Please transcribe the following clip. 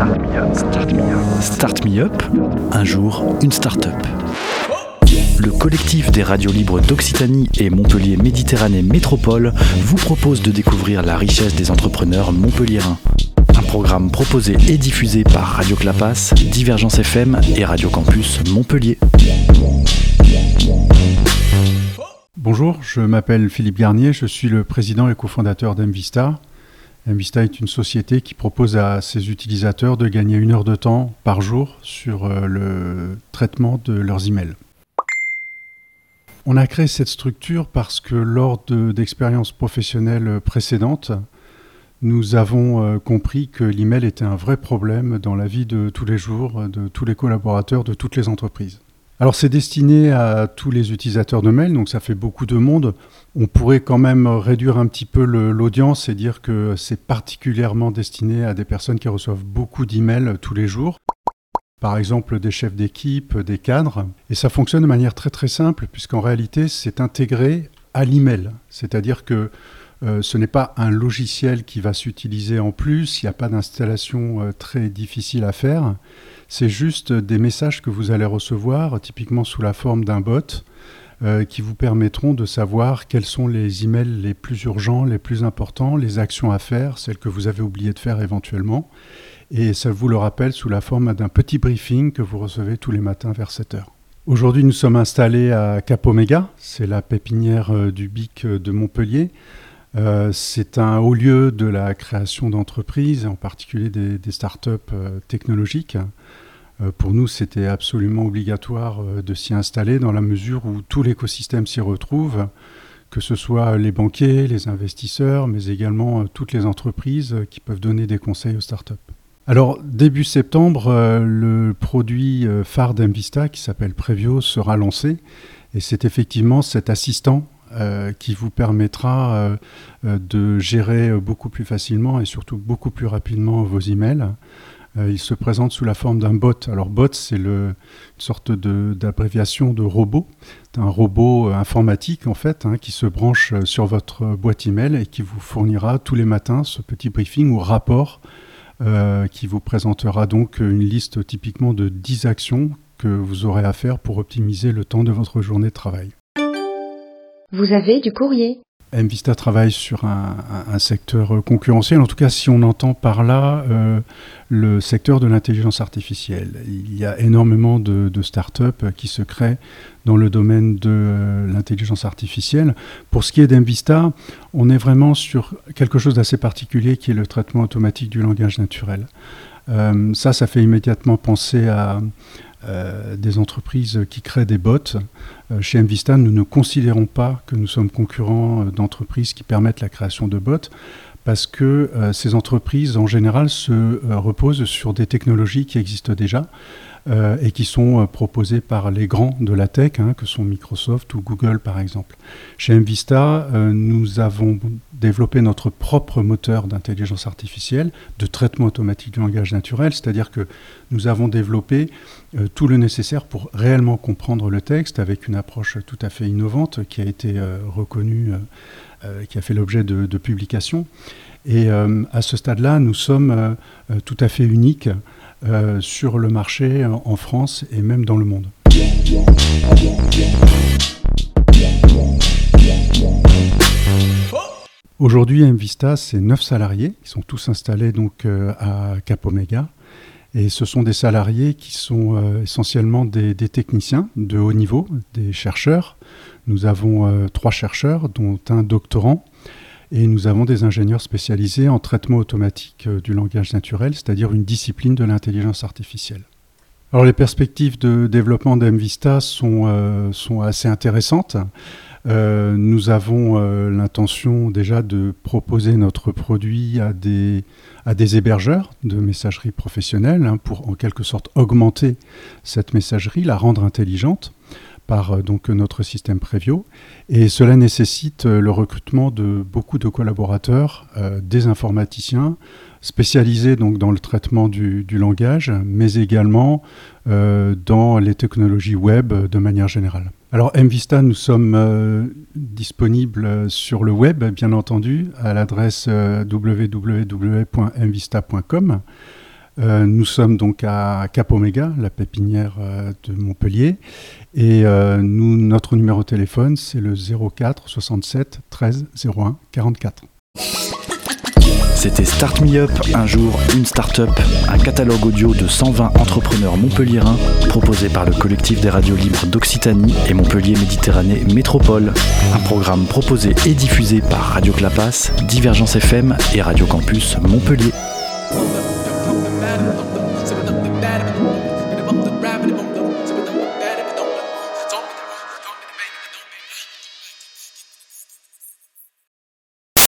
Start Me Up. Start Me Up, un jour, une start-up. Le collectif des radios libres d'Occitanie et Montpellier Méditerranée Métropole vous propose de découvrir la richesse des entrepreneurs montpelliérains. Un programme proposé et diffusé par Radio Clapas, Divergence FM et Radio Campus Montpellier. Bonjour, je m'appelle Philippe Garnier, je suis le président et cofondateur d'Emvista. Mvista est une société qui propose à ses utilisateurs de gagner une heure de temps par jour sur euh, le traitement de leurs emails. On a créé cette structure parce que lors d'expériences professionnelles précédentes, nous avons euh, compris que l'email était un vrai problème dans la vie de tous les jours, de tous les collaborateurs, de toutes les entreprises. Alors c'est destiné à tous les utilisateurs de mail, donc ça fait beaucoup de monde. On pourrait quand même réduire un petit peu l'audience et dire que c'est particulièrement destiné à des personnes qui reçoivent beaucoup d'emails tous les jours. Par exemple des chefs d'équipe, des cadres. Et ça fonctionne de manière très très simple puisqu'en réalité c'est intégré à l'email. C'est-à-dire que euh, ce n'est pas un logiciel qui va s'utiliser en plus, il n'y a pas d'installation euh, très difficile à faire. C'est juste des messages que vous allez recevoir, typiquement sous la forme d'un bot, euh, qui vous permettront de savoir quels sont les emails les plus urgents, les plus importants, les actions à faire, celles que vous avez oublié de faire éventuellement. Et ça vous le rappelle sous la forme d'un petit briefing que vous recevez tous les matins vers 7 heures. Aujourd'hui, nous sommes installés à Cap Omega, c'est la pépinière du BIC de Montpellier. Euh, c'est un haut lieu de la création d'entreprises, en particulier des, des startups euh, technologiques. Euh, pour nous, c'était absolument obligatoire de s'y installer dans la mesure où tout l'écosystème s'y retrouve, que ce soit les banquiers, les investisseurs, mais également toutes les entreprises qui peuvent donner des conseils aux startups. Alors, début septembre, le produit phare d'Invista, qui s'appelle Previo, sera lancé. Et c'est effectivement cet assistant euh, qui vous permettra euh, euh, de gérer beaucoup plus facilement et surtout beaucoup plus rapidement vos emails. il se présente sous la forme d'un bot. Alors bot, c'est une sorte d'abréviation de, robot, un robot informatique en fait, hein, qui se branche sur votre boîte email et qui vous fournira tous les matins ce petit briefing ou rapport qui vous présentera donc une liste typiquement de 10 actions que vous aurez à faire pour optimiser le temps de votre journée de travail. Vous avez du courrier. Mvista travaille sur un, secteur concurrentiel, en tout cas si on entend par là euh, le secteur de l'intelligence artificielle. Il y a énormément de, de start-up qui se créent dans le domaine de euh, l'intelligence artificielle. Pour ce qui est d'Mvista, on est vraiment sur quelque chose d'assez particulier qui est le traitement automatique du langage naturel. Euh, ça, ça fait immédiatement penser à euh, des entreprises qui créent des bots. Euh, chez Mvista, nous ne considérons pas que nous sommes concurrents euh, d'entreprises qui permettent la création de bots parce que ces entreprises, en général, se reposent sur des technologies qui existent déjà. Euh, et qui sont euh, proposés par les grands de la tech, hein, que sont Microsoft ou Google par exemple. Chez Mvista, euh, nous avons développé notre propre moteur d'intelligence artificielle, de traitement automatique du langage naturel, c'est-à-dire que nous avons développé tout le nécessaire pour réellement comprendre le texte avec une approche tout à fait innovante qui a été reconnue, qui a fait l'objet de, de publications. Et à ce stade-là, nous sommes tout à fait uniques euh, sur le marché en France et même dans le monde. Aujourd'hui, Invista, c'est 9 salariés. Ils sont tous installés donc euh, à Cap Omega. Et ce sont des salariés qui sont euh, essentiellement des, techniciens de haut niveau, des chercheurs. Nous avons trois chercheurs, dont un doctorant, et nous avons des ingénieurs spécialisés en traitement automatique euh, du langage naturel, c'est-à-dire une discipline de l'intelligence artificielle. Alors les perspectives de développement d'Mvista sont, euh, sont assez intéressantes. Euh, nous avons l'intention déjà de proposer notre produit à des, à des hébergeurs de messagerie professionnelle hein, pour en quelque sorte augmenter cette messagerie, la rendre intelligente par euh, donc notre système Previo. Et cela nécessite euh, le recrutement de beaucoup de collaborateurs, euh, des informaticiens spécialisés donc dans le traitement du, langage, mais également dans les technologies web de manière générale. Alors Mvista, nous sommes disponibles sur le web, bien entendu, à l'adresse www.mvista.com. Euh, nous sommes donc à Cap Oméga, la pépinière euh, de Montpellier. Et nous, notre numéro de téléphone, c'est le 04 67 13 01 44. C'était Start Me Up, un jour, une start-up, un catalogue audio de 120 entrepreneurs montpelliérains proposé par le collectif des radios libres d'Occitanie et Montpellier Méditerranée Métropole. Un programme proposé et diffusé par Radio Clapas, Divergence FM et Radio Campus Montpellier.